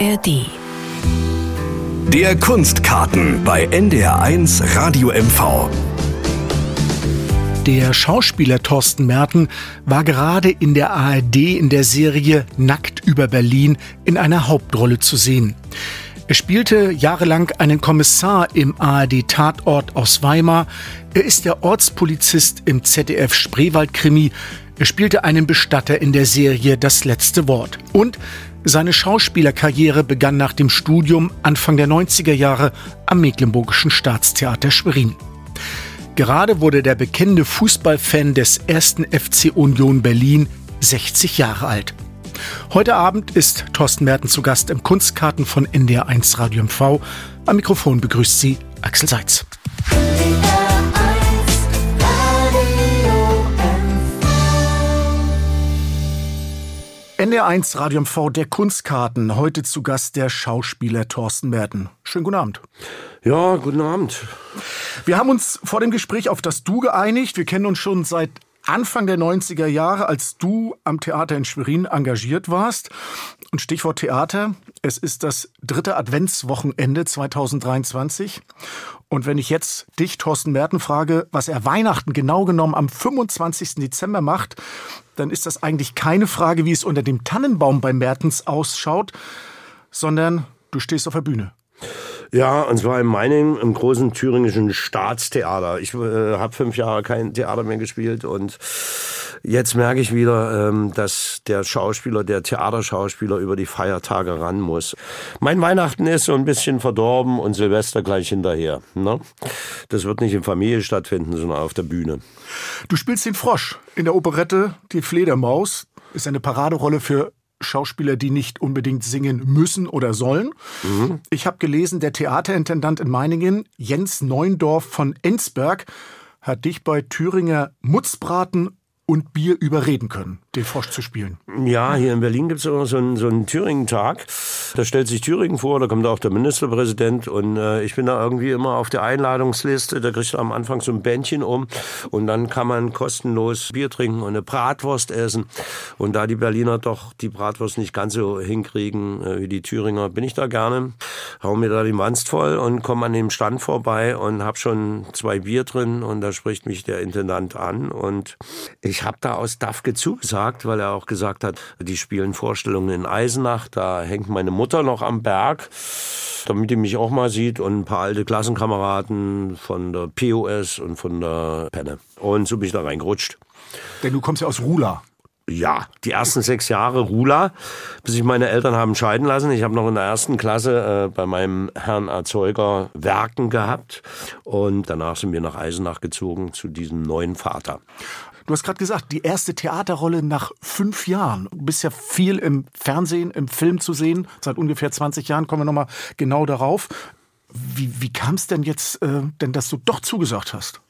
ARD. Der Kunstkarten bei NDR1 Radio MV. Der Schauspieler Thorsten Merten war gerade in der ARD in der Serie Nackt über Berlin in einer Hauptrolle zu sehen. Er spielte jahrelang einen Kommissar im ARD-Tatort aus Weimar. Er ist der Ortspolizist im ZDF Spreewald-Krimi. Er spielte einen Bestatter in der Serie Das letzte Wort. Und seine Schauspielerkarriere begann nach dem Studium Anfang der 90er Jahre am Mecklenburgischen Staatstheater Schwerin. Gerade wurde der bekennende Fußballfan des ersten FC Union Berlin 60 Jahre alt. Heute Abend ist Thorsten Merten zu Gast im Kunstkarten von NDR1 Radio MV. Am Mikrofon begrüßt sie Axel Seitz. NDR1 Radio MV der Kunstkarten. Heute zu Gast der Schauspieler Thorsten Merten. Schönen guten Abend. Ja, guten Abend. Wir haben uns vor dem Gespräch auf das Du geeinigt. Wir kennen uns schon seit Anfang der 90er Jahre, als du am Theater in Schwerin engagiert warst. Und Stichwort Theater, es ist das dritte Adventswochenende 2023. Und wenn ich jetzt dich, Thorsten Merten, frage, was er Weihnachten genau genommen am 25. Dezember macht, dann ist das eigentlich keine Frage, wie es unter dem Tannenbaum bei Mertens ausschaut, sondern du stehst auf der Bühne. Ja, und zwar in Meiningen im großen thüringischen Staatstheater. Ich äh, habe fünf Jahre kein Theater mehr gespielt und jetzt merke ich wieder, ähm, dass der Schauspieler, der Theaterschauspieler über die Feiertage ran muss. Mein Weihnachten ist so ein bisschen verdorben und Silvester gleich hinterher. Ne? Das wird nicht in Familie stattfinden, sondern auf der Bühne. Du spielst den Frosch in der Operette Die Fledermaus. Ist eine Paraderolle für Schauspieler, die nicht unbedingt singen müssen oder sollen. Mhm. Ich habe gelesen, der Theaterintendant in Meiningen, Jens Neundorf von Ensberg, hat dich bei Thüringer Mutzbraten und Bier überreden können, den Frosch zu spielen. Ja, hier in Berlin gibt es immer so einen, so einen Thüringen-Tag. Da stellt sich Thüringen vor, da kommt auch der Ministerpräsident und äh, ich bin da irgendwie immer auf der Einladungsliste. Da kriegst du am Anfang so ein Bändchen um und dann kann man kostenlos Bier trinken und eine Bratwurst essen. Und da die Berliner doch die Bratwurst nicht ganz so hinkriegen äh, wie die Thüringer, bin ich da gerne, hau mir da die Wanst voll und komme an dem Stand vorbei und hab schon zwei Bier drin und da spricht mich der Intendant an und ich ich habe da aus Dafke zugesagt, weil er auch gesagt hat, die spielen Vorstellungen in Eisenach, da hängt meine Mutter noch am Berg, damit die mich auch mal sieht und ein paar alte Klassenkameraden von der POS und von der Penne. Und so bin ich da reingerutscht. Denn du kommst ja aus Rula. Ja, die ersten sechs Jahre Rula, bis sich meine Eltern haben scheiden lassen. Ich habe noch in der ersten Klasse äh, bei meinem Herrn Erzeuger Werken gehabt und danach sind wir nach Eisenach gezogen zu diesem neuen Vater. Du hast gerade gesagt, die erste Theaterrolle nach fünf Jahren. Du bist ja viel im Fernsehen, im Film zu sehen. Seit ungefähr 20 Jahren kommen wir nochmal genau darauf. Wie, wie kam es denn jetzt, äh, denn dass du doch zugesagt hast?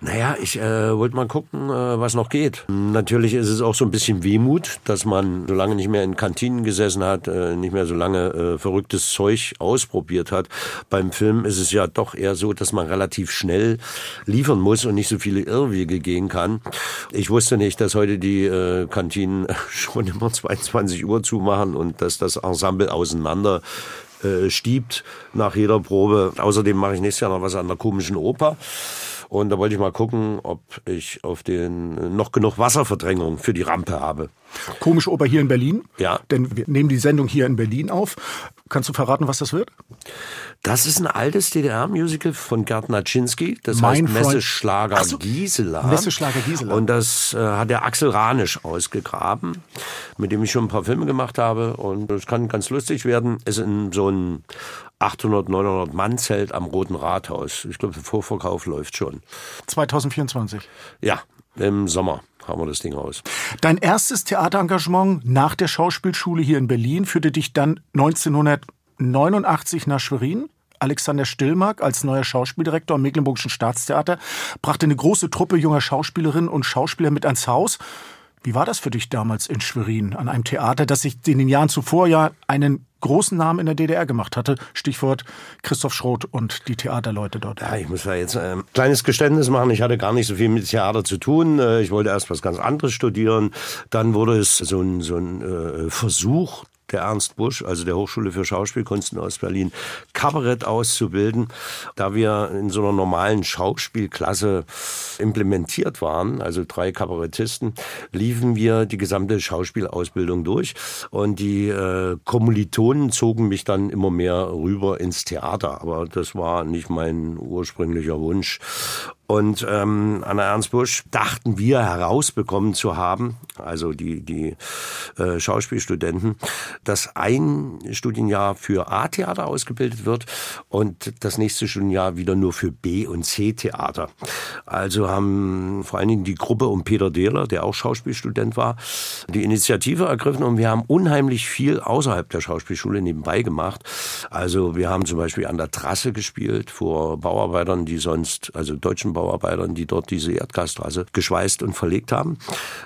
Naja, ich äh, wollte mal gucken, äh, was noch geht. Natürlich ist es auch so ein bisschen Wehmut, dass man so lange nicht mehr in Kantinen gesessen hat, äh, nicht mehr so lange äh, verrücktes Zeug ausprobiert hat. Beim Film ist es ja doch eher so, dass man relativ schnell liefern muss und nicht so viele Irrwege gehen kann. Ich wusste nicht, dass heute die äh, Kantinen schon immer 22 Uhr zumachen und dass das Ensemble auseinander äh, stiebt nach jeder Probe. Außerdem mache ich nächstes Jahr noch was an der komischen Oper. Und da wollte ich mal gucken, ob ich auf den noch genug Wasserverdrängung für die Rampe habe. Komische Oper hier in Berlin. Ja. Denn wir nehmen die Sendung hier in Berlin auf. Kannst du verraten, was das wird? Das ist ein altes DDR-Musical von Gerd Naczynski. Das mein heißt Messeschlager so, Gisela. Messeschlager Gisela. Und das äh, hat der Axel Ranisch ausgegraben, mit dem ich schon ein paar Filme gemacht habe. Und das kann ganz lustig werden. Es ist in so ein 800, 900 Mann Zelt am Roten Rathaus. Ich glaube, der Vorverkauf läuft schon. 2024? Ja, im Sommer haben wir das Ding aus. Dein erstes Theaterengagement nach der Schauspielschule hier in Berlin führte dich dann 1989 nach Schwerin. Alexander Stillmark als neuer Schauspieldirektor am Mecklenburgischen Staatstheater brachte eine große Truppe junger Schauspielerinnen und Schauspieler mit ans Haus. Wie war das für dich damals in Schwerin, an einem Theater, das sich in den Jahren zuvor ja einen großen Namen in der DDR gemacht hatte? Stichwort Christoph Schroth und die Theaterleute dort. Ja, ich muss da jetzt ein kleines Geständnis machen. Ich hatte gar nicht so viel mit Theater zu tun. Äh, ich wollte erst was ganz anderes studieren. Dann wurde es so ein, so ein äh, Versuch, der Ernst Busch, also der Hochschule für Schauspielkunst in Ostberlin, Kabarett auszubilden. Da wir in so einer normalen Schauspielklasse implementiert waren, also drei Kabarettisten, liefen wir die gesamte Schauspielausbildung durch und die äh, Kommilitonen zogen mich dann immer mehr rüber ins Theater. Aber das war nicht mein ursprünglicher Wunsch. Und ähm, an der Ernst Busch dachten wir herausbekommen zu haben, also die, die äh, Schauspielstudenten, dass ein Studienjahr für A-Theater ausgebildet wird und das nächste Studienjahr wieder nur für B- und C-Theater. Also haben vor allen Dingen die Gruppe um Peter Dehler, der auch Schauspielstudent war, die Initiative ergriffen und wir haben unheimlich viel außerhalb der Schauspielschule nebenbei gemacht. Also wir haben zum Beispiel an der Trasse gespielt vor Bauarbeitern, die sonst, also deutschen Bauarbeitern, die dort diese Erdgasstraße geschweißt und verlegt haben,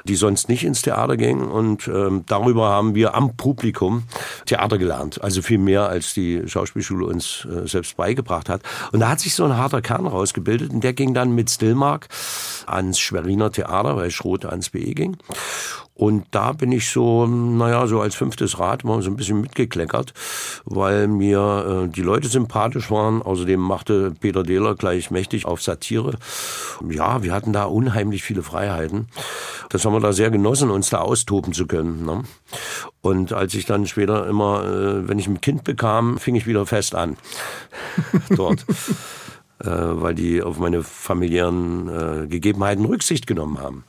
die sonst nicht ins Theater gingen. Und ähm, darüber haben wir am Publikum Theater gelernt. Also viel mehr, als die Schauspielschule uns äh, selbst beigebracht hat. Und da hat sich so ein harter Kern rausgebildet und der ging dann mit Stillmark ans Schweriner Theater, weil Schroth ans BE ging. Und da bin ich so, naja, so als fünftes Rad mal so ein bisschen mitgekleckert, weil mir äh, die Leute sympathisch waren. Außerdem machte Peter Dehler gleich mächtig auf Satire. Ja, wir hatten da unheimlich viele Freiheiten. Das haben wir da sehr genossen, uns da austoben zu können. Ne? Und als ich dann später immer, äh, wenn ich ein Kind bekam, fing ich wieder fest an. Dort. äh, weil die auf meine familiären äh, Gegebenheiten Rücksicht genommen haben.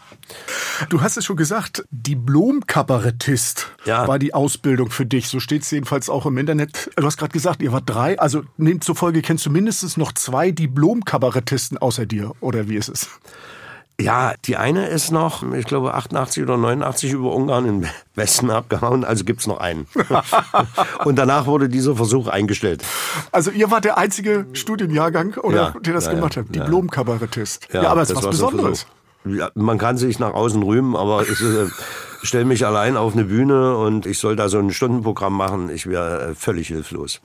Du hast es schon gesagt, Diplom-Kabarettist Ja. war die Ausbildung für dich. So steht es jedenfalls auch im Internet. Du hast gerade gesagt, ihr wart drei. Also demzufolge kennst du mindestens noch zwei Diplom-Kabarettisten außer dir. Oder wie ist es? Ja, die eine ist noch, ich glaube, 88 oder 89 über Ungarn im Westen abgehauen, also gibt's noch einen. Und danach wurde dieser Versuch eingestellt. Also ihr wart der einzige Studienjahrgang, oder, Ja, der das ja, gemacht ja, hat. Diplom-Kabarettist. Ja, aber es ist was Besonderes. Ja, man kann sich nach außen rühmen, aber ich äh, stelle mich allein auf eine Bühne und ich soll da so ein Stundenprogramm machen. Ich wäre äh, völlig hilflos.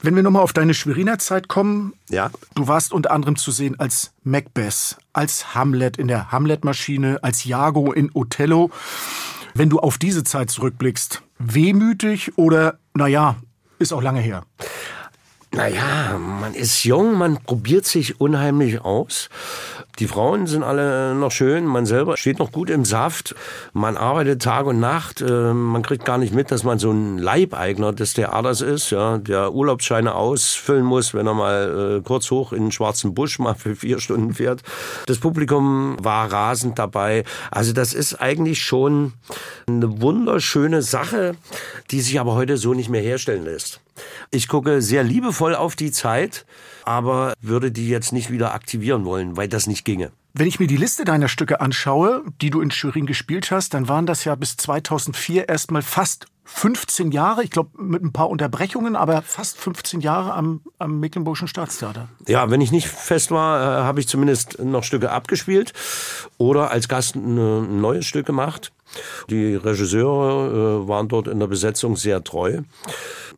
Wenn wir nochmal auf deine Schweriner Zeit kommen, Ja, du warst unter anderem zu sehen als Macbeth, als Hamlet in der Hamlet-Maschine, als Iago in Othello. Wenn du auf diese Zeit zurückblickst, wehmütig oder, naja, ist auch lange her. Naja, man ist jung, man probiert sich unheimlich aus. Die Frauen sind alle noch schön, man selber steht noch gut im Saft. Man arbeitet Tag und Nacht. äh, Man kriegt gar nicht mit, dass man so ein Leibeigner des Theaters ist, ja, der Urlaubsscheine ausfüllen muss, wenn er mal äh, kurz hoch in den schwarzen Busch mal für vier Stunden fährt. Das Publikum war rasend dabei. Also das ist eigentlich schon eine wunderschöne Sache, die sich aber heute so nicht mehr herstellen lässt. Ich gucke sehr liebevoll auf die Zeit, aber würde die jetzt nicht wieder aktivieren wollen, weil das nicht ginge. Wenn ich mir die Liste deiner Stücke anschaue, die du in Schwerin gespielt hast, dann waren das ja bis 2004 erstmal fast 15 Jahre, ich glaube mit ein paar Unterbrechungen, aber fast 15 Jahre am, am Mecklenburgischen Staatstheater. Ja, wenn ich nicht fest war, äh, habe ich zumindest noch Stücke abgespielt oder als Gast ein, ein neues Stück gemacht. Die Regisseure äh, waren dort in der Besetzung sehr treu.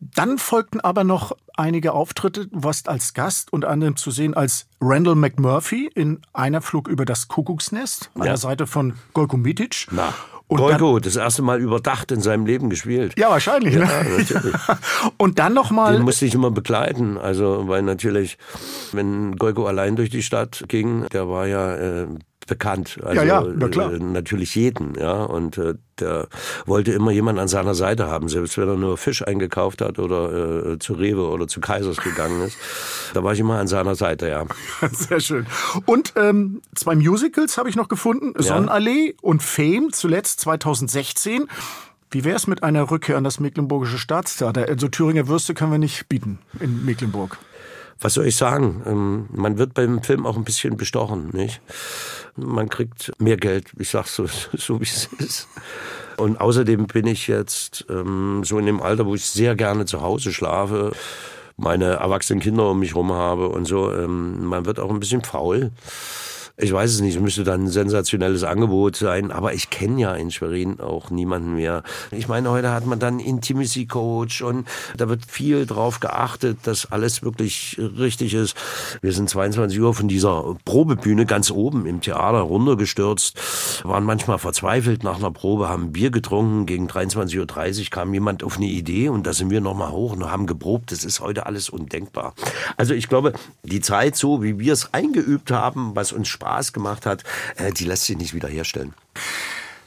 Dann folgten aber noch einige Auftritte. Du warst als Gast unter anderem zu sehen als Randall McMurphy in Einer Flug über das Kuckucksnest an Ja. der Seite von Golko Mitic. Na, Und Golko, das erste Mal überdacht in seinem Leben gespielt. Ja, wahrscheinlich. ne? natürlich. Und dann noch mal Den musste ich immer begleiten, also weil natürlich, wenn Golko allein durch die Stadt ging, der war ja äh, bekannt, also Ja, ja, na klar. Äh, natürlich jeden, ja, und äh, der wollte immer jemand an seiner Seite haben, selbst wenn er nur Fisch eingekauft hat oder äh, zu Rewe oder zu Kaisers gegangen ist, da war ich immer an seiner Seite, ja. Sehr schön. Und ähm, zwei Musicals habe ich noch gefunden. Sonnenallee und Fame, zuletzt 2016. Wie wäre es mit einer Rückkehr an das Mecklenburgische Staatstheater? Also Thüringer Würste können wir nicht bieten in Mecklenburg. Was soll ich sagen? Ähm, Man wird beim Film auch ein bisschen bestochen, nicht? Man kriegt mehr Geld, ich sag's so, so wie es ist. Und außerdem bin ich jetzt ähm, so in dem Alter, wo ich sehr gerne zu Hause schlafe, meine erwachsenen Kinder um mich rum habe und so. Ähm, man wird auch ein bisschen faul. Ich weiß es nicht, es müsste dann ein sensationelles Angebot sein, aber ich kenne ja in Schwerin auch niemanden mehr. Ich meine, heute hat man dann Intimacy Coach und da wird viel drauf geachtet, dass alles wirklich richtig ist. Wir sind 22 Uhr von dieser Probebühne ganz oben im Theater runtergestürzt, waren manchmal verzweifelt nach einer Probe, haben Bier getrunken, gegen 23.30 Uhr kam jemand auf eine Idee und da sind wir nochmal hoch und haben geprobt. Das ist heute alles undenkbar. Also ich glaube, die Zeit so, wie wir es eingeübt haben, was uns Spaß Spaß gemacht hat, äh, die lässt sich nicht wiederherstellen.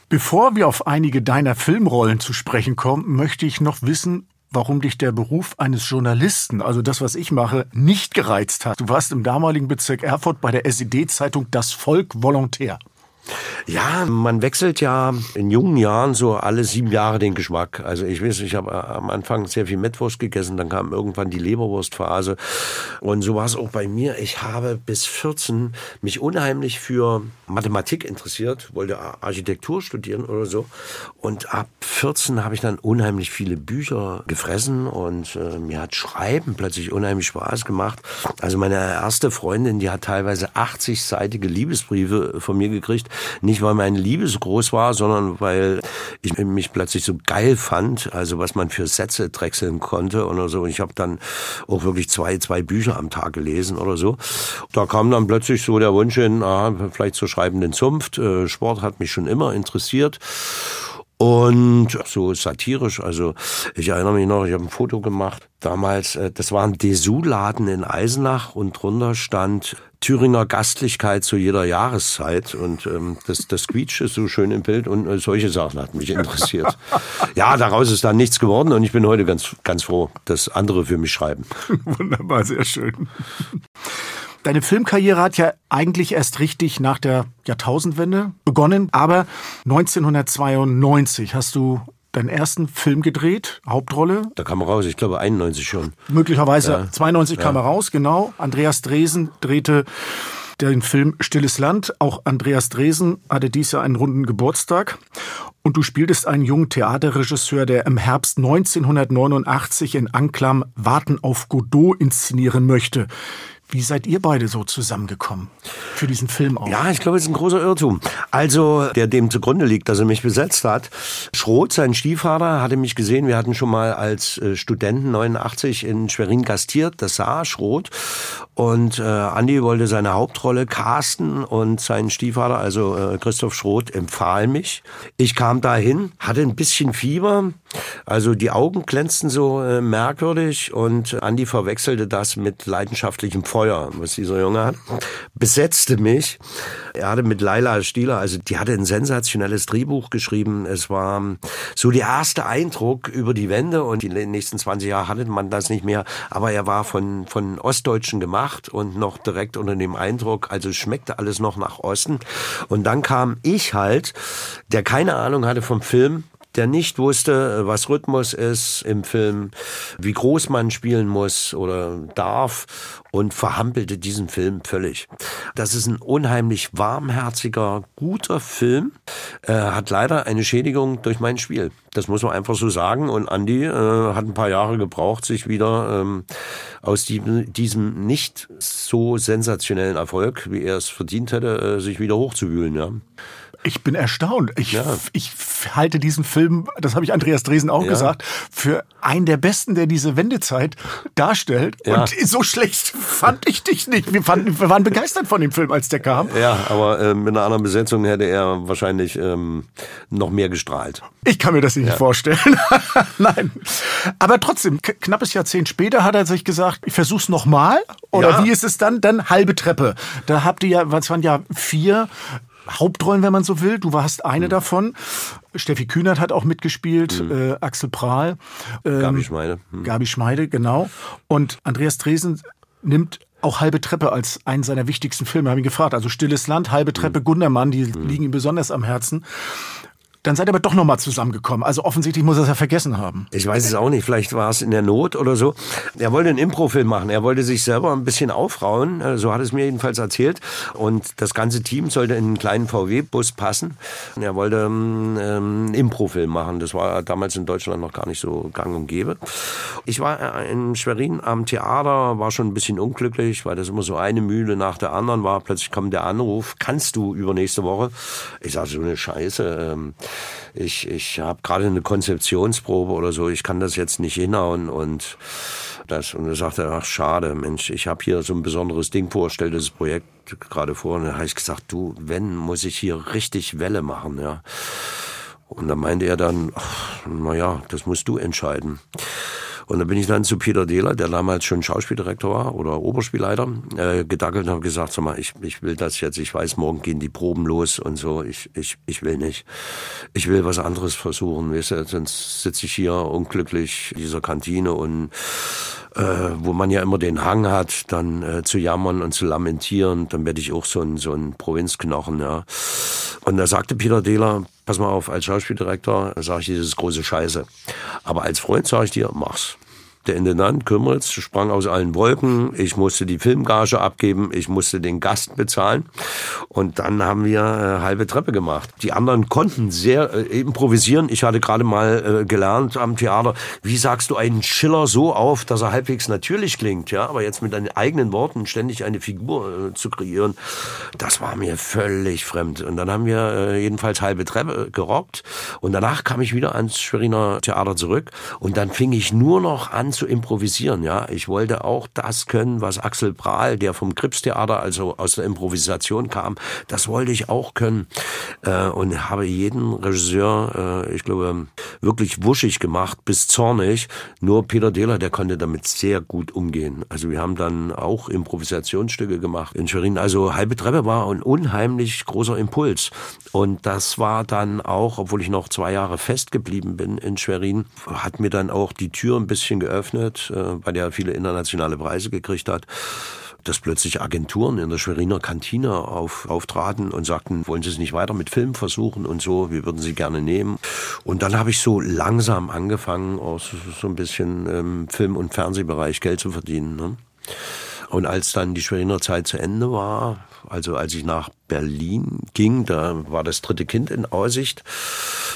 Bevor wir auf einige deiner Filmrollen zu sprechen kommen, möchte ich noch wissen, warum dich der Beruf eines Journalisten, also das, was ich mache, nicht gereizt hat. Du warst im damaligen Bezirk Erfurt bei der SED-Zeitung Das Volk Volontär. Ja, man wechselt ja in jungen Jahren so alle sieben Jahre den Geschmack. Also ich weiß, ich habe am Anfang sehr viel Mettwurst gegessen, dann kam irgendwann die Leberwurstphase. Und so war es auch bei mir. Ich habe bis 14 mich unheimlich für Mathematik interessiert, wollte Architektur studieren oder so. Und ab 14 habe ich dann unheimlich viele Bücher gefressen und äh, mir hat Schreiben plötzlich unheimlich Spaß gemacht. Also meine erste Freundin, die hat teilweise 80-seitige Liebesbriefe von mir gekriegt nicht, weil meine Liebe so groß war, sondern weil ich mich plötzlich so geil fand, also was man für Sätze drechseln konnte oder so. Und ich habe dann auch wirklich zwei, zwei Bücher am Tag gelesen oder so. Da kam dann plötzlich so der Wunsch hin, ah, vielleicht zur schreibenden Zunft. Äh, Sport hat mich schon immer interessiert. Und so satirisch, also ich erinnere mich noch, ich habe ein Foto gemacht damals, äh, das war ein Dessous-Laden in Eisenach und drunter stand Thüringer Gastlichkeit zu jeder Jahreszeit und ähm, das, das quietscht ist so schön im Bild und äh, solche Sachen hat mich interessiert. ja, daraus ist dann nichts geworden und ich bin heute ganz, ganz froh, dass andere für mich schreiben. Wunderbar, sehr schön. Deine Filmkarriere hat ja eigentlich erst richtig nach der Jahrtausendwende begonnen, aber 1992 hast du deinen ersten Film gedreht, Hauptrolle. Da kam er raus, ich glaube 91 schon. Möglicherweise ja. 92 kam ja. er raus, genau. Andreas Dresen drehte den Film Stilles Land. Auch Andreas Dresen hatte dies Jahr einen runden Geburtstag. Und du spieltest einen jungen Theaterregisseur, der im Herbst 1989 in Anklam Warten auf Godot inszenieren möchte. Wie seid ihr beide so zusammengekommen für diesen Film auch? Ja, ich glaube, es ist ein großer Irrtum. Also, der dem zugrunde liegt, dass er mich besetzt hat. Schroth, sein Stiefvater, hatte mich gesehen. Wir hatten schon mal als äh, Studenten 89 in Schwerin gastiert. Das sah Schroth. Und äh, Andi wollte seine Hauptrolle casten und sein Stiefvater, also äh, Christoph Schroth, empfahl mich. Ich kam dahin, hatte ein bisschen Fieber, also die Augen glänzten so äh, merkwürdig und Andi verwechselte das mit leidenschaftlichem Feuer, was dieser Junge hat, besetzte mich. Er hatte mit Laila Stieler, also die hatte ein sensationelles Drehbuch geschrieben. Es war so der erste Eindruck über die Wende und die nächsten 20 Jahre hatte man das nicht mehr, aber er war von, von Ostdeutschen gemacht gemacht und noch direkt unter dem Eindruck, also schmeckte alles noch nach Osten. Und dann kam ich halt, der keine Ahnung hatte vom Film, der nicht wusste, was Rhythmus ist im Film, wie groß man spielen muss oder darf und verhampelte diesen Film völlig. Das ist ein unheimlich warmherziger, guter Film, äh, hat leider eine Schädigung durch mein Spiel. Das muss man einfach so sagen. Und Andy äh, hat ein paar Jahre gebraucht, sich wieder ähm, aus die, diesem nicht so sensationellen Erfolg, wie er es verdient hätte, äh, sich wieder hochzuwühlen. Ja. Ich bin erstaunt. Ich, ja. ich halte diesen Film, das habe ich Andreas Dresen auch ja. gesagt, für einen der besten, der diese Wendezeit darstellt. Ja. Und so schlecht fand ich dich nicht. Wir, fanden, wir waren begeistert von dem Film, als der kam. Ja, aber äh, mit einer anderen Besetzung hätte er wahrscheinlich ähm, noch mehr gestrahlt. Ich kann mir das nicht vorstellen. Nein. Aber trotzdem, knappes Jahrzehnt später hat er sich gesagt, ich versuch's nochmal. Oder wie ist es dann? Dann halbe Treppe. Da habt ihr ja, was waren ja vier Hauptrollen, wenn man so will. Du warst eine mhm. davon. Steffi Kühnert hat auch mitgespielt, mhm. äh, Axel Prahl. Ähm, Gabi Schmeide. Mhm. Gabi Schmeide, genau. Und Andreas Dresen nimmt auch Halbe Treppe als einen seiner wichtigsten Filme. Habe ihn gefragt. Also Stilles Land, Halbe Treppe, mhm. Gundermann, die mhm. liegen ihm besonders am Herzen. Dann seid ihr aber doch nochmal zusammengekommen. Also offensichtlich muss er es ja vergessen haben. Ich weiß es auch nicht. Vielleicht war es in der Not oder so. Er wollte einen Improfilm machen. Er wollte sich selber ein bisschen aufrauen. Äh, so hat es mir jedenfalls erzählt. Und das ganze Team sollte in einen kleinen VW-Bus passen. Er wollte ähm, einen Improfilm machen. Das war damals in Deutschland noch gar nicht so gang und gäbe. Ich war in Schwerin am Theater, war schon ein bisschen unglücklich, weil das immer so eine Mühle nach der anderen war. Plötzlich kam der Anruf, kannst du übernächste Woche? Ich sage, so eine Scheiße. Ähm, ich, ich habe gerade eine Konzeptionsprobe oder so, ich kann das jetzt nicht hinhauen und das und er sagte, ach schade, Mensch, ich habe hier so ein besonderes Ding vor, stell das Projekt gerade vor und dann habe ich gesagt, du, wenn, muss ich hier richtig Welle machen, ja. Und dann meinte er dann, ach, na ja, das musst du entscheiden. Und dann bin ich dann zu Peter Dehler, der damals schon Schauspieldirektor war oder Oberspielleiter, äh, gedackelt und habe gesagt, sag mal, ich, ich will das jetzt, ich weiß, morgen gehen die Proben los und so, ich, ich, ich will nicht. Ich will was anderes versuchen, weißt du, sonst sitze ich hier unglücklich in dieser Kantine und äh, wo man ja immer den Hang hat, dann äh, zu jammern und zu lamentieren, dann werde ich auch so ein, so ein Provinzknochen, ja. Und da sagte Peter Dehler, pass mal auf, als Schauspieldirektor sage ich ist große Scheiße. Aber als Freund sage ich dir, mach's. Der Intendant Kümmeritz sprang aus allen Wolken. Ich musste die Filmgage abgeben. Ich musste den Gast bezahlen. Und dann haben wir äh, halbe Treppe gemacht. Die anderen konnten sehr äh, improvisieren. Ich hatte gerade mal äh, gelernt am Theater, wie sagst du einen Schiller so auf, dass er halbwegs natürlich klingt. Ja, aber jetzt mit deinen eigenen Worten ständig eine Figur äh, zu kreieren, das war mir völlig fremd. Und dann haben wir äh, jedenfalls halbe Treppe gerockt. Und danach kam ich wieder ans Schweriner Theater zurück. Und dann fing ich nur noch an zu improvisieren. Ja, ich wollte auch das können, was Axel Prahl, der vom Kripstheater, also aus der Improvisation kam, das wollte ich auch können äh, und habe jeden Regisseur, äh, ich glaube, wirklich wuschig gemacht bis zornig. Nur Peter Dehler, der konnte damit sehr gut umgehen. Also wir haben dann auch Improvisationsstücke gemacht in Schwerin. Also halbe Treppe war ein unheimlich großer Impuls und das war dann auch, obwohl ich noch zwei Jahre festgeblieben bin in Schwerin, hat mir dann auch die Tür ein bisschen geöffnet geöffnet, äh, weil er viele internationale Preise gekriegt hat dass plötzlich Agenturen in der Schweriner Kantine auf, auftraten und sagten, wollen Sie es nicht weiter mit Film versuchen und so, wir würden Sie gerne nehmen. Und dann habe ich so langsam angefangen, aus so ein bisschen im Film- und Fernsehbereich Geld zu verdienen. Ne? Und als dann die Schweriner Zeit zu Ende war, also als ich nach Berlin ging, da war das dritte Kind in Aussicht.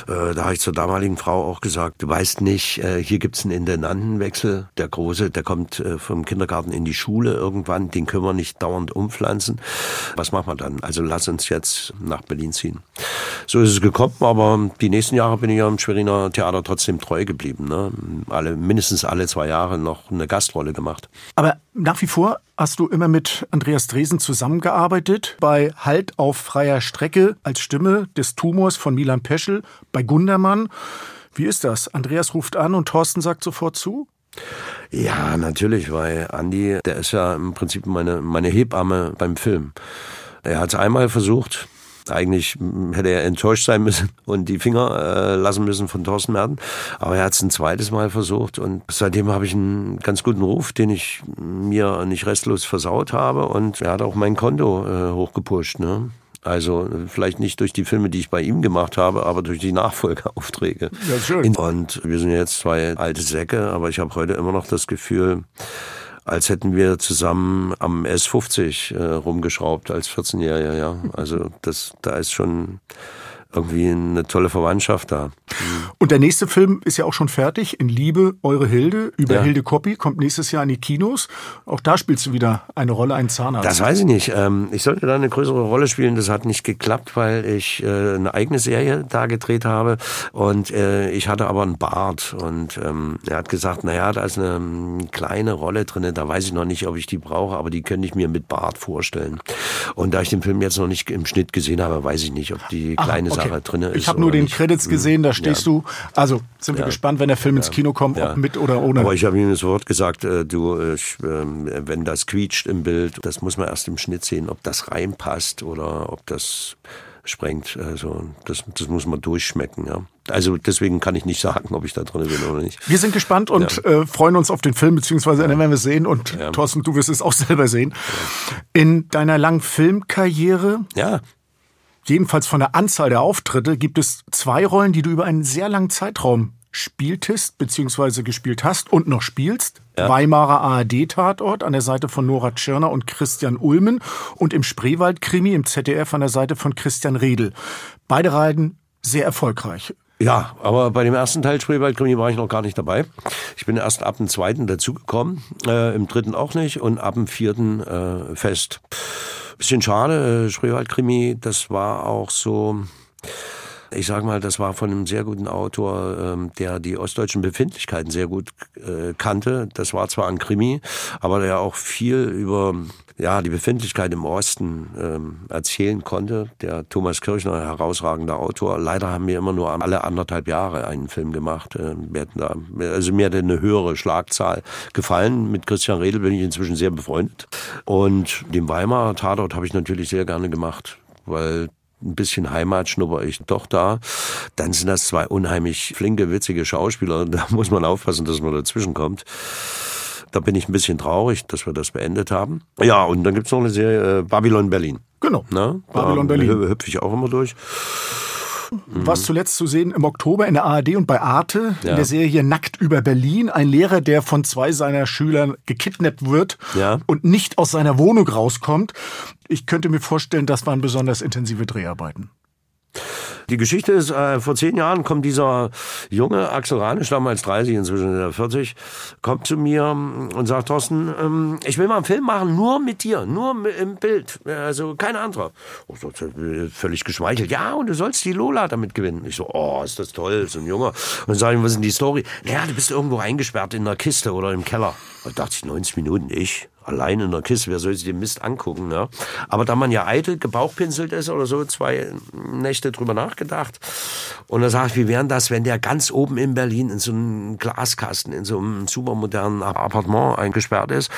Äh, da habe ich zur damaligen Frau auch gesagt, du weißt nicht, äh, hier gibt's einen Intendantenwechsel. Der Große, der kommt äh, vom Kindergarten in die Schule irgendwann, den können wir nicht dauernd umpflanzen. Was machen wir dann? Also lass uns jetzt nach Berlin ziehen. So ist es gekommen, aber die nächsten Jahre bin ich ja im Schweriner Theater trotzdem treu geblieben. Ne? Alle, mindestens alle zwei Jahre noch eine Gastrolle gemacht. Aber nach wie vor hast du immer mit Andreas Dresen zusammengearbeitet bei Halt auf freier Strecke als Stimme des Tumors von Milan Peschel bei Gundermann. Wie ist das? Andreas ruft an und Thorsten sagt sofort zu? Ja, natürlich, weil Andi, der ist ja im Prinzip meine, meine Hebamme beim Film. Er hat es einmal versucht, eigentlich hätte er enttäuscht sein müssen und die Finger äh, lassen müssen von Thorsten Merten. Aber er hat es ein zweites Mal versucht und seitdem habe ich einen ganz guten Ruf, den ich mir nicht restlos versaut habe. Und er hat auch mein Konto äh, hochgepusht. Ne? Also vielleicht nicht durch die Filme, die ich bei ihm gemacht habe, aber durch die Nachfolgeaufträge. Ja, schön. Und wir sind jetzt zwei alte Säcke, aber ich habe heute immer noch das Gefühl, als hätten wir zusammen am S50 äh, rumgeschraubt als 14-Jähriger, ja. Also das, da ist schon irgendwie eine tolle Verwandtschaft da. Und der nächste Film ist ja auch schon fertig, in Liebe, Eure Hilde, über ja. Hilde Koppi, kommt nächstes Jahr in die Kinos. Auch da spielst du wieder eine Rolle, einen Zahnarzt. Das weiß ich nicht. Ähm, ich sollte da eine größere Rolle spielen. Das hat nicht geklappt, weil ich äh, eine eigene Serie da gedreht habe. Und äh, ich hatte aber einen Bart. Und ähm, er hat gesagt, naja, da ist eine ähm, kleine Rolle drin. Da weiß ich noch nicht, ob ich die brauche, aber die könnte ich mir mit Bart vorstellen. Und da ich den Film jetzt noch nicht im Schnitt gesehen habe, weiß ich nicht, ob die kleine Ach, okay. Sache drin ist. Ich habe nur den nicht. Credits hm. gesehen, da stehst ja. du. Also sind wir ja. gespannt, wenn der Film ins Kino kommt, ob mit oder ohne. Aber ich habe ihm das Wort gesagt, äh, du, ich, äh, wenn das quietscht im Bild, das muss man erst im Schnitt sehen, ob das reinpasst oder ob das sprengt. Also das, das muss man durchschmecken. Ja. Also deswegen kann ich nicht sagen, ob ich da drin bin oder nicht. Wir sind gespannt und ja. äh, freuen uns auf den Film, beziehungsweise ja. werden wir es sehen. Und ja. Thorsten, du wirst es auch selber sehen. In deiner langen Filmkarriere ja jedenfalls von der Anzahl der Auftritte, gibt es zwei Rollen, die du über einen sehr langen Zeitraum spieltest bzw. gespielt hast und noch spielst. Ja. Weimarer ARD-Tatort an der Seite von Nora Tschirner und Christian Ulmen und im Spreewald-Krimi im ZDF an der Seite von Christian Redl. Beide Reihen sehr erfolgreich. Ja, aber bei dem ersten Teil Spreewaldkrimi war ich noch gar nicht dabei. Ich bin erst ab dem zweiten dazugekommen, äh, im dritten auch nicht und ab dem vierten äh, fest. Bisschen schade, äh, Spreewaldkrimi, das war auch so ich sage mal, das war von einem sehr guten Autor, ähm, der die ostdeutschen Befindlichkeiten sehr gut äh, kannte. Das war zwar ein Krimi, aber der auch viel über ja, die Befindlichkeit im Osten ähm, erzählen konnte. Der Thomas Kirchner, herausragender Autor. Leider haben wir immer nur alle anderthalb Jahre einen Film gemacht. Äh, wir hatten da, also mir hat eine höhere Schlagzahl gefallen. Mit Christian Redl bin ich inzwischen sehr befreundet. Und dem Weimarer Tatort habe ich natürlich sehr gerne gemacht, weil ein bisschen Heimat schnupper ich doch da. Dann sind das zwei unheimlich flinke, witzige Schauspieler. Da muss man aufpassen, dass man dazwischen kommt. Da bin ich ein bisschen traurig, dass wir das beendet haben. Ja, und dann gibt's noch eine Serie, äh, Babylon Berlin. Genau. Na? Babylon da Berlin. Hüpfe ich auch immer durch. Was zuletzt zu sehen im Oktober in der ARD und bei Arte ja. in der Serie Nackt über Berlin. Ein Lehrer, der von zwei seiner Schülern gekidnappt wird ja. und nicht aus seiner Wohnung rauskommt. Ich könnte mir vorstellen, das waren besonders intensive Dreharbeiten. Die Geschichte ist, äh, vor zehn Jahren kommt dieser junge Axel Ranisch, damals 30, inzwischen 40, kommt zu mir und sagt, Thorsten, ähm, ich will mal einen Film machen, nur mit dir, nur im Bild, also kein anderer. Und so, völlig geschmeichelt, ja, und du sollst die Lola damit gewinnen. Ich so, oh, ist das toll, so ein Junger. Und sage ich, was ist denn die Story? Naja, du bist irgendwo eingesperrt in einer Kiste oder im Keller. Da dachte ich, 90 Minuten, ich allein in der Kiste, wer soll sich den Mist angucken? Ne? Aber da man ja eitel gebauchpinselt ist oder so, zwei Nächte drüber nachgedacht. Und dann sage ich, wie wäre das, wenn der ganz oben in Berlin in so einem Glaskasten, in so einem supermodernen Appartement eingesperrt ist?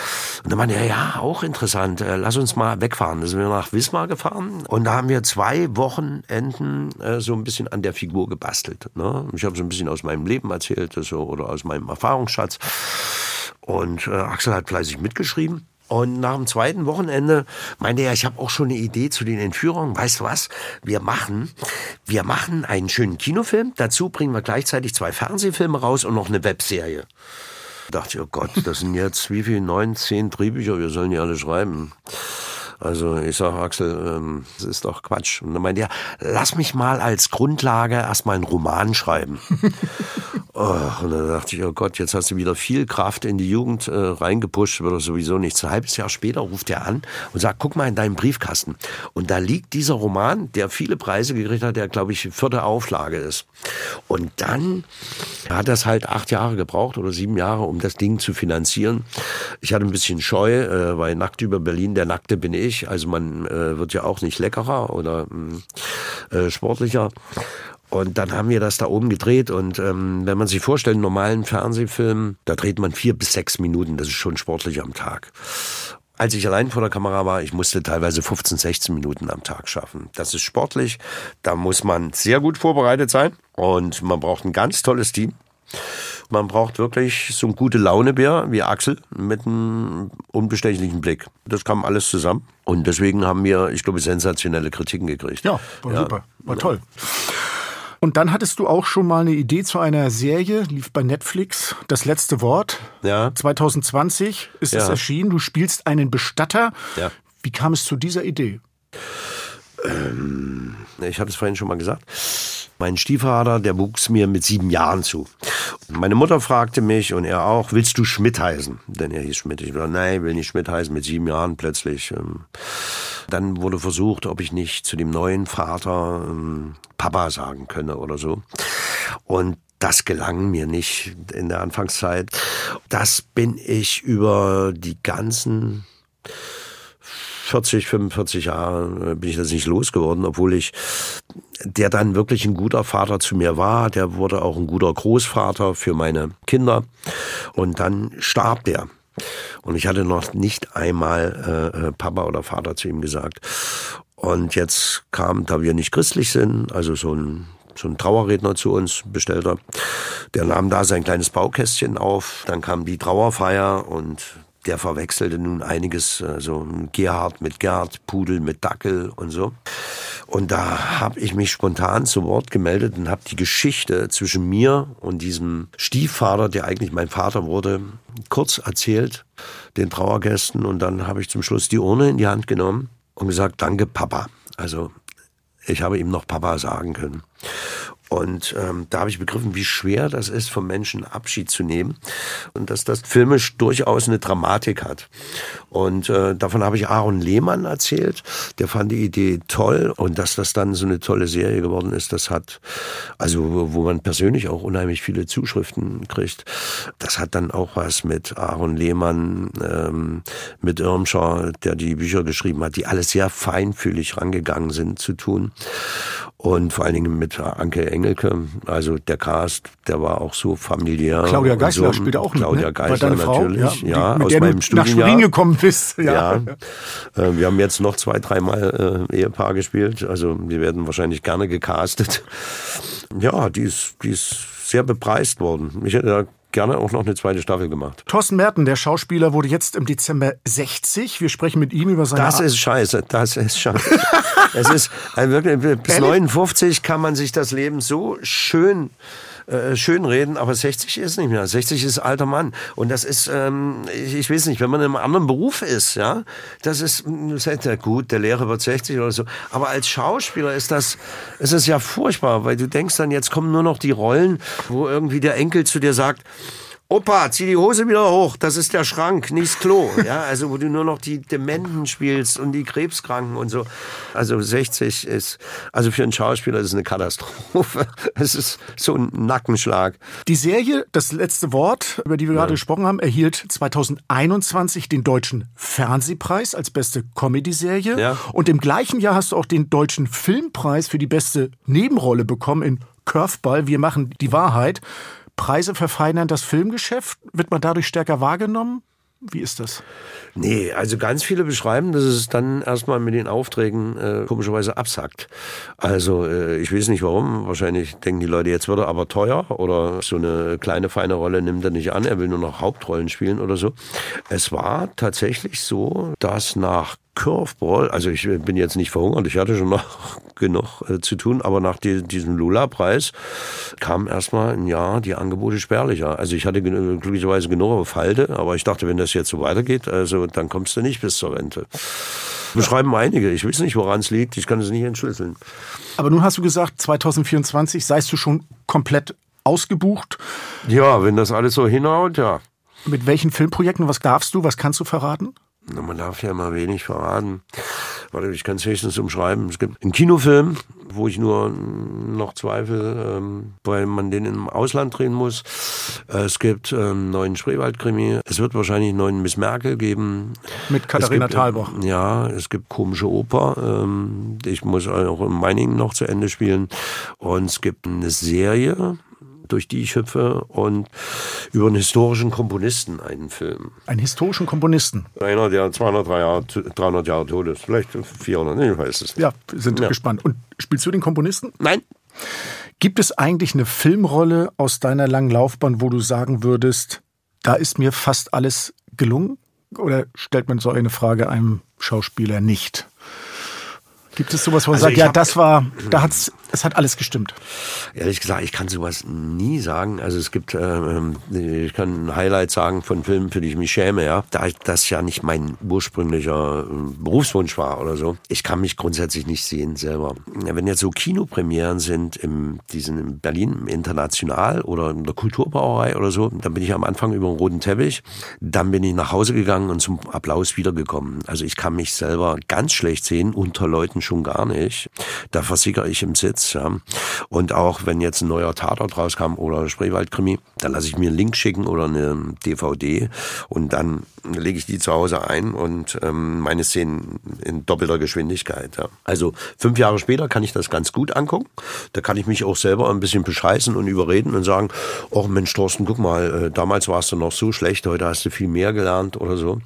Und dann meinte er, ja, auch interessant, äh, lass uns mal wegfahren. Da sind wir nach Wismar gefahren und da haben wir zwei Wochenenden äh, so ein bisschen an der Figur gebastelt. Ne? Ich habe so ein bisschen aus meinem Leben erzählt so, oder aus meinem Erfahrungsschatz. Und äh, Axel hat fleißig mitgeschrieben. Und nach dem zweiten Wochenende meinte er, ich habe auch schon eine Idee zu den Entführungen. Weißt du was? Wir machen, wir machen einen schönen Kinofilm. Dazu bringen wir gleichzeitig zwei Fernsehfilme raus und noch eine Webserie. Da dachte ich, oh Gott, das sind jetzt wie viel? Neun, zehn Drehbücher, wir sollen die alle schreiben. Also ich sage, Axel, ähm, das ist doch Quatsch. Und dann meinte er, lass mich mal als Grundlage erstmal einen Roman schreiben. oh, und dann dachte ich, oh Gott, jetzt hast du wieder viel Kraft in die Jugend äh, reingepusht, wird er sowieso nichts. Ein halbes Jahr später ruft er an und sagt, guck mal in deinem Briefkasten. Und da liegt dieser Roman, der viele Preise gekriegt hat, der, glaube ich, vierte Auflage ist. Und dann hat das halt acht Jahre gebraucht oder sieben Jahre, um das Ding zu finanzieren. Ich hatte ein bisschen Scheu, äh, weil nackt über Berlin, der Nackte bin ich nicht. Also man äh, wird ja auch nicht leckerer oder mm, äh, sportlicher. Und dann haben wir das da oben gedreht und ähm, wenn man sich vorstellt, einen normalen Fernsehfilm, da dreht man vier bis sechs Minuten, das ist schon sportlich am Tag. Als ich allein vor der Kamera war, ich musste teilweise 15, 16 Minuten am Tag schaffen. Das ist sportlich, da muss man sehr gut vorbereitet sein und man braucht ein ganz tolles Team. Man braucht wirklich so ein gute Launebär wie Axel mit einem unbestechlichen Blick. Das kam alles zusammen. Und deswegen haben wir, ich glaube, sensationelle Kritiken gekriegt. Ja, war ja. super. War toll. Und dann hattest du auch schon mal eine Idee zu einer Serie, lief bei Netflix, Das letzte Wort. Ja. 2020 ist ja. es erschienen. Du spielst einen Bestatter. Ja. Wie kam es zu dieser Idee? Ähm, ich habe es vorhin schon mal gesagt. Mein Stiefvater, der wuchs mir mit sieben Jahren zu. Meine Mutter fragte mich und er auch, willst du Schmidt heißen? Denn er hieß Schmidt. Ich sagte, nein, will nicht Schmidt heißen, mit sieben Jahren plötzlich. Ähm. Dann wurde versucht, ob ich nicht zu dem neuen Vater ähm, Papa sagen könne oder so. Und das gelang mir nicht in der Anfangszeit. Das bin ich über die ganzen 40, 45 Jahre bin ich das nicht losgeworden, obwohl ich, der dann wirklich ein guter Vater zu mir war, der wurde auch ein guter Großvater für meine Kinder und dann starb der. Und ich hatte noch nicht einmal äh, äh Papa oder Vater zu ihm gesagt. Und jetzt kam, da wir nicht christlich sind, also so ein so ein Trauerredner zu uns, bestellter, der nahm da sein kleines Baukästchen auf, dann kam die Trauerfeier und der verwechselte nun einiges, so also Gerhard mit Gerd, Pudel mit Dackel und so. Und da habe ich mich spontan zu Wort gemeldet und habe die Geschichte zwischen mir und diesem Stiefvater, der eigentlich mein Vater wurde, kurz erzählt, den Trauergästen. Und dann habe ich zum Schluss die Urne in die Hand genommen und gesagt, danke Papa. Also ich habe ihm noch Papa sagen können. Und ähm, da habe ich begriffen, wie schwer das ist, vom Menschen Abschied zu nehmen und dass das filmisch durchaus eine Dramatik hat. Und äh, davon habe ich Aaron Lehmann erzählt. Der fand die Idee toll und dass das dann so eine tolle Serie geworden ist, das hat, also wo man persönlich auch unheimlich viele Zuschriften kriegt, das hat dann auch was mit Aaron Lehmann, ähm, mit Irmscher, der die Bücher geschrieben hat, die alle sehr feinfühlig rangegangen sind, zu tun. Und vor allen Dingen mit Anke Engelke, also der Cast, der war auch so familiär. Claudia Geisler so. spielt auch mit, Claudia ne? Geisler natürlich, ja, ja die, aus meinem Studienjahr. nach Schwerin gekommen bist. Ja. ja. Äh, wir haben jetzt noch zwei, dreimal äh, Ehepaar gespielt, also wir werden wahrscheinlich gerne gecastet. Ja, die ist, die ist sehr bepreist worden. Ich hätte da gerne auch noch eine zweite Staffel gemacht. Thorsten Merten, der Schauspieler, wurde jetzt im Dezember 60. Wir sprechen mit ihm über seine... Das ist scheiße, das ist scheiße. es ist, wirklich, bis Ehrlich? 59 kann man sich das Leben so schön äh, schön reden, aber 60 ist nicht mehr. 60 ist alter Mann. Und das ist, ähm, ich, ich weiß nicht, wenn man in einem anderen Beruf ist, ja, das ist, das ist ja gut, der Lehrer wird 60 oder so. Aber als Schauspieler ist das, ist das ja furchtbar, weil du denkst dann, jetzt kommen nur noch die Rollen, wo irgendwie der Enkel zu dir sagt, Opa, zieh die Hose wieder hoch, das ist der Schrank, nicht das Klo. Ja, also wo du nur noch die Dementen spielst und die Krebskranken und so. Also 60 ist, also für einen Schauspieler ist es eine Katastrophe. Es ist so ein Nackenschlag. Die Serie, das letzte Wort, über die wir ja. gerade gesprochen haben, erhielt 2021 den Deutschen Fernsehpreis als beste Comedy-Serie. Ja. Und im gleichen Jahr hast du auch den Deutschen Filmpreis für die beste Nebenrolle bekommen in Curveball. Wir machen die Wahrheit. Preise verfeinern das Filmgeschäft? Wird man dadurch stärker wahrgenommen? Wie ist das? Nee, also ganz viele beschreiben, dass es dann erstmal mit den Aufträgen äh, komischerweise absackt. Also äh, ich weiß nicht warum. Wahrscheinlich denken die Leute, jetzt wird er aber teuer oder so eine kleine feine Rolle nimmt er nicht an, er will nur noch Hauptrollen spielen oder so. Es war tatsächlich so, dass nach Curveball, also ich bin jetzt nicht verhungert, ich hatte schon noch genug äh, zu tun, aber nach die, diesem Lula-Preis kam erstmal ein Jahr die Angebote spärlicher. Also ich hatte glücklicherweise genug auf Halde, aber ich dachte, wenn das jetzt so weitergeht, also dann kommst du nicht bis zur Rente. Beschreiben einige. Ich weiß nicht, woran es liegt. Ich kann es nicht entschlüsseln. Aber nun hast du gesagt, 2024 seist du schon komplett ausgebucht. Ja, wenn das alles so hinhaut, ja. Mit welchen Filmprojekten? Was darfst du? Was kannst du verraten? Na, man darf ja mal wenig verraten. Warte, ich kann es höchstens umschreiben. Es gibt einen Kinofilm, wo ich nur noch zweifle, ähm, weil man den im Ausland drehen muss. Äh, es gibt einen ähm, neuen Spreewald-Krimi. Es wird wahrscheinlich einen neuen Miss Merkel geben. Mit Katharina gibt, Thalbach. Äh, ja, es gibt komische Oper. Ähm, ich muss auch in Meiningen noch zu Ende spielen. Und es gibt eine Serie durch die ich hüpfe und über einen historischen Komponisten einen Film. Einen historischen Komponisten? Einer, der 200 Jahre, 300 Jahre tot ist, vielleicht 400, ich weiß es nicht. Ja, sind ja. gespannt. Und spielst du den Komponisten? Nein. Gibt es eigentlich eine Filmrolle aus deiner langen Laufbahn, wo du sagen würdest, da ist mir fast alles gelungen? Oder stellt man so eine Frage einem Schauspieler nicht? Gibt es sowas, wo man also sagt, ja, das war, da hat's, es hat alles gestimmt? Ehrlich gesagt, ich kann sowas nie sagen. Also es gibt, ähm, ich kann ein Highlight sagen von Filmen, für die ich mich schäme, ja. Da das ja nicht mein ursprünglicher äh, Berufswunsch war oder so. Ich kann mich grundsätzlich nicht sehen selber. Wenn jetzt so Kinopremieren sind, im, diesen in Berlin im International oder in der Kulturbrauerei oder so, dann bin ich am Anfang über den roten Teppich. Dann bin ich nach Hause gegangen und zum Applaus wiedergekommen. Also ich kann mich selber ganz schlecht sehen unter Leuten schon gar nicht. Da versickere ich im Sitz. Ja. Und auch wenn jetzt ein neuer Tatort rauskam oder Spreewaldkrimi, dann lasse ich mir einen Link schicken oder eine DVD und dann lege ich die zu Hause ein und ähm, meine Szenen in doppelter Geschwindigkeit. Ja. Also fünf Jahre später kann ich das ganz gut angucken. Da kann ich mich auch selber ein bisschen bescheißen und überreden und sagen, oh Mensch Thorsten, guck mal, äh, damals warst du noch so schlecht, heute hast du viel mehr gelernt oder so.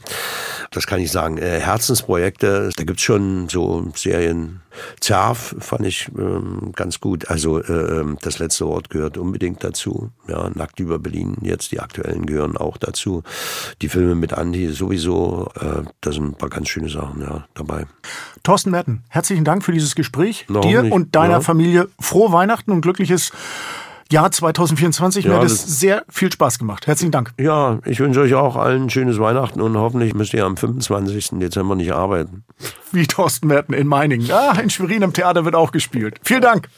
Das kann ich sagen. Äh, Herzensprojekte, da gibt's schon so Serien, neuen Zerf fand ich ähm, ganz gut. Also äh, das letzte Wort gehört unbedingt dazu. Ja, Nackt über Berlin, jetzt die aktuellen gehören auch dazu. Die Filme mit Andi sowieso, äh, da sind ein paar ganz schöne Sachen ja, dabei. Thorsten Merten, herzlichen Dank für dieses Gespräch. Noch Dir nicht. und deiner ja. Familie frohe Weihnachten und glückliches Jahr 2024. Ja, Mir hat es sehr viel Spaß gemacht. Herzlichen Dank. Ja, ich wünsche euch auch allen ein schönes Weihnachten und hoffentlich müsst ihr am 25. Dezember nicht arbeiten. Wie Thorsten Merten in Meiningen. Ah, in Schwerin im Theater wird auch gespielt. Vielen Dank.